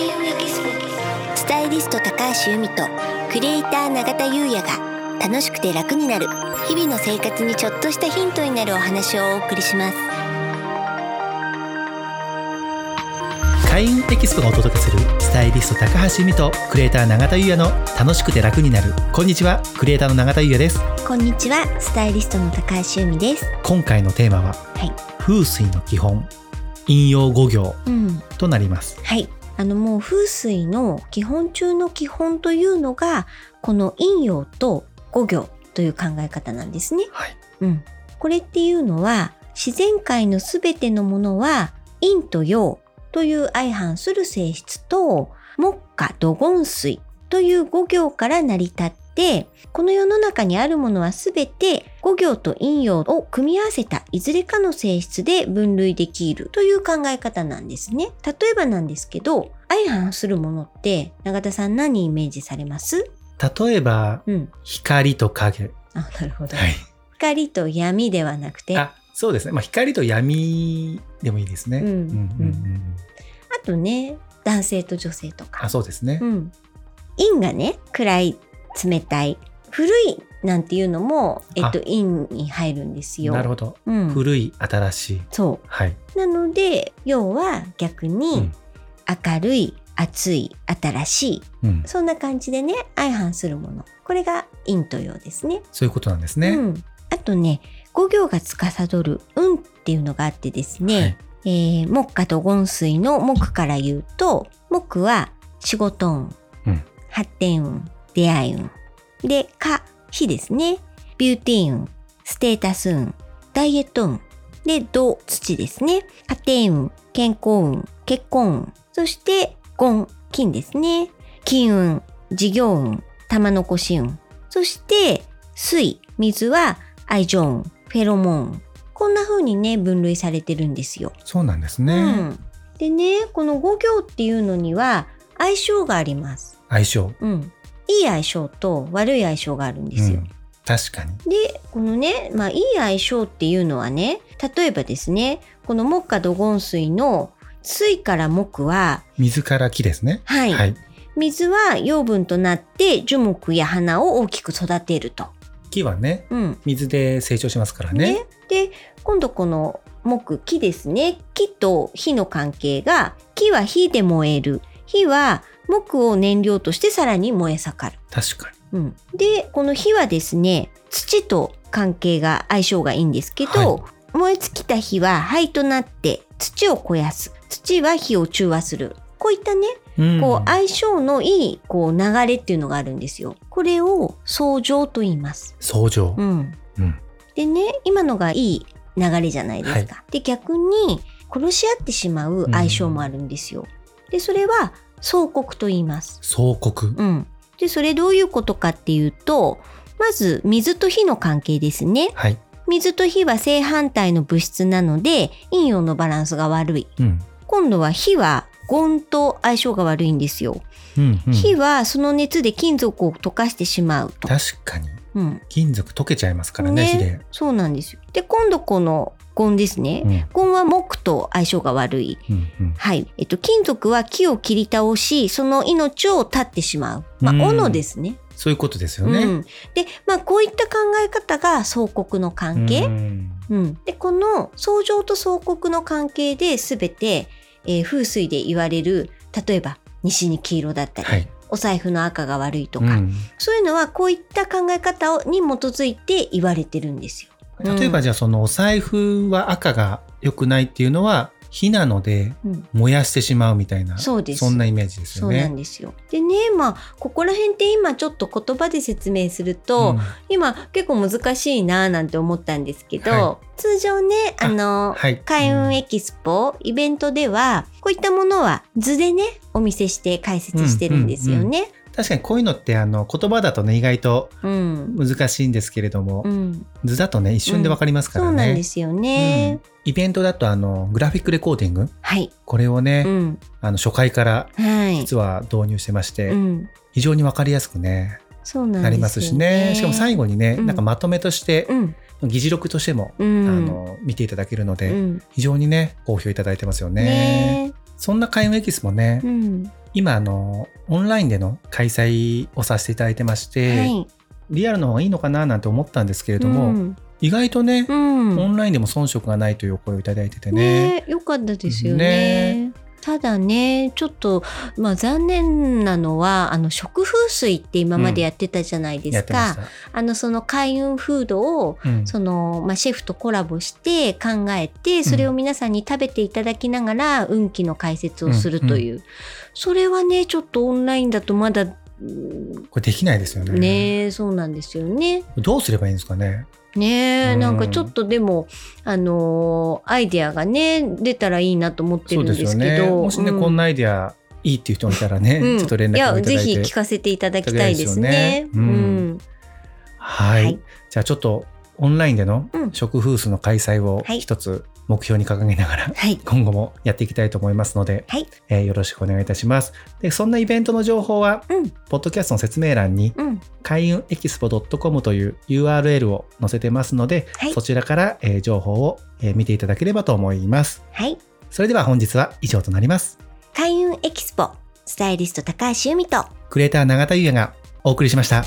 開運エキスポスタイリスト高橋由美とクリエイター永田優也が楽しくて楽になる日々の生活にちょっとしたヒントになるお話をお送りします。開運エキスポがお届けするスタイリスト高橋由美とクリエイター永田優也の楽しくて楽になる。こんにちはクリエイターの永田優也です。こんにちはスタイリストの高橋由美です。今回のテーマははい。風水の基本引用5行うん。となります。はいあのもう風水の基本中の基本というのがこの陰陽と五行という考え方なんですね。はいうん。これっていうのは自然界のすべてのものは陰と陽という相反する性質と木下土金水という五行から成り立ってこの世の中にあるものはすべて五行と陰陽を組み合わせたいずれかの性質で分類できるという考え方なんですね。例えばなんですけど相反するものって永田さん何イメージされます？例えばうん。光と影あ、なるほど。はい光と闇ではなくて、ああそうですねまあ光と闇でもいいですねうんうんうんとね、男性と女性とか。あそうですねうん。陰がね、暗い、冷たい、古いなんていうのも、えっと、陰に入るんですよ。なるほどうん。古い新しいそはい、う。なので、陽は逆うにん明るい、熱い、新しい。うん、そんな感じでね、相反するもの。これが陰と陽ですね。そういうことなんですね、うん。あとね、五行が司る運っていうのがあってですね、はいえー木下と金水の木から言うと、木は仕事運、うん発展運、出会い運。で、火、火ですね。ビューティー運、ステータス運、ダイエット運。で、土、土ですね。家庭運、健康運、結婚運。そして、金、金ですね。金運、事業運、玉残し運。そして、水、水は愛情運、フェロモン運。こんな風にね、分類されてるんですよ。そうなんですね、うん。でね、この五行っていうのには相性があります。相性うん。いい相性と悪い相性があるんですよ。うん確かにで、このね、まあいい相性っていうのはね、例えばですね、この木下土金水の水から木は、水から木ですねはい、はい水は養分となって樹木や花を大きく育てると。木はねうん。水で成長しますからねね。で、今度この木、木ですね。木と火の関係が、木は火で燃える。火は木を燃料としてさらに燃え盛る。確かうん、で、この火はですね、土と関係が相性がいいんですけど、燃え尽きた火は灰となって土を肥やす。土は火を中和する。こういったね、に、うんこう相性のいいこう流れっていうのがあるんですよ。これを相乗と言います。相乗、うん。うんでね、今のがいい流れじゃないですか。で、逆に殺し合ってしまう相性もあるんですよ。で、それは相国と言います。相国、うん。で、それどういうことかっていうと、まず水と火の関係ですね。はい、水と火は正反対の物質なので、陰陽のバランスが悪い。うん今度は火はゴンと相性が悪いんですよ。うんうん、火はその熱で金属を溶かしてしまうと。確かにうん。金属溶けちゃいますからね火で、そうなんですよ。で、今度このゴンですね。うんゴンは木と相性が悪い。うんうん、はい。えっと、金属は木を切り倒し、その命を絶ってしまう。まあ、うん斧ですね。そういうことですよね、うん。で、まあ、こういった考え方が相国の関係？うんうん。で、この相乗と相国の関係で全て、えー風水で言われる、例えば、西に黄色だったり、はい、お財布の赤が悪いとか、うんそういうのはこういった考え方をに基づいて言われてるんですよ。例えばじゃあそのお財布は赤が良くないっていうのは火なのでうん、燃やしてしまうみたいなそうです。んなイメージですそうなよね。んですよ。でね、まあ、ここら辺って今ちょっと言葉で説明すると、うん。今結構難しいなぁなんて思ったんですけど、は通常ね、あの、はい。開運エキスポ、イベントでは、こういったものは図でね、お見せして解説してるんですよね。確かにこういうのってあの言葉だとね意外とうん。難しいんですけれども、うん。図だとね一瞬でわかりますからそうね。なんですよね。イベントだとあのグラフィックレコーディングはい。これをね、うん。あの初回からはい。実は導入してまして、うん。非常にわかりやすくねそうなんね。なりますしねしかも最後にね、うんなんかまとめとして、うん。議事録としても、うん。あの見ていただけるので、うん。非常にね好評いただいてますよね。ねそんな開運エキスもね、うん。今あのオンラインでの開催をさせていただいてまして、はい。リアルの方がいいのかななんて思ったんですけれども、うん意外とね、うんオンラインでも遜色がないというお声をいただいててね。ねよかったですよね。ただねちょっと、まあ、残念なのはあの食風水って今までやってたじゃないですか、やってました。あのその開運フードをうんその、まあ、シェフとコラボして考えてそれを皆さんに食べていただきながら運気の解説をするという、それはねちょっとオンラインだとまだうんこれできないですよね。ねそうなんですよね。どうすればいいんですかね。ねえ、うん。なんかちょっとでもあのーアイデアがね出たらいいなと思ってそるんですよね。すけどもしね、うん。こんなアイデアいいっていう人がいたらね、うん。ちょっと連絡をいただいて。やぜひ聞かせていただきたいですね。うん。はい、はい。じゃあちょっとオンラインでのうん。食風水の開催をはい。一つ目標に掲げながら、はい今後もやっていきたいと思いますので、はいえーよろしくお願いいたします。で、そんなイベントの情報は、うんポッドキャストの説明欄に、うん開運エキスポ .com という URL を載せてますので、はいそちらから、えー情報を、えー見ていただければと思います。はいそれでは本日は以上となります。開運エキスポスタイリスト高橋由美とクリエイター永田優也がお送りしました。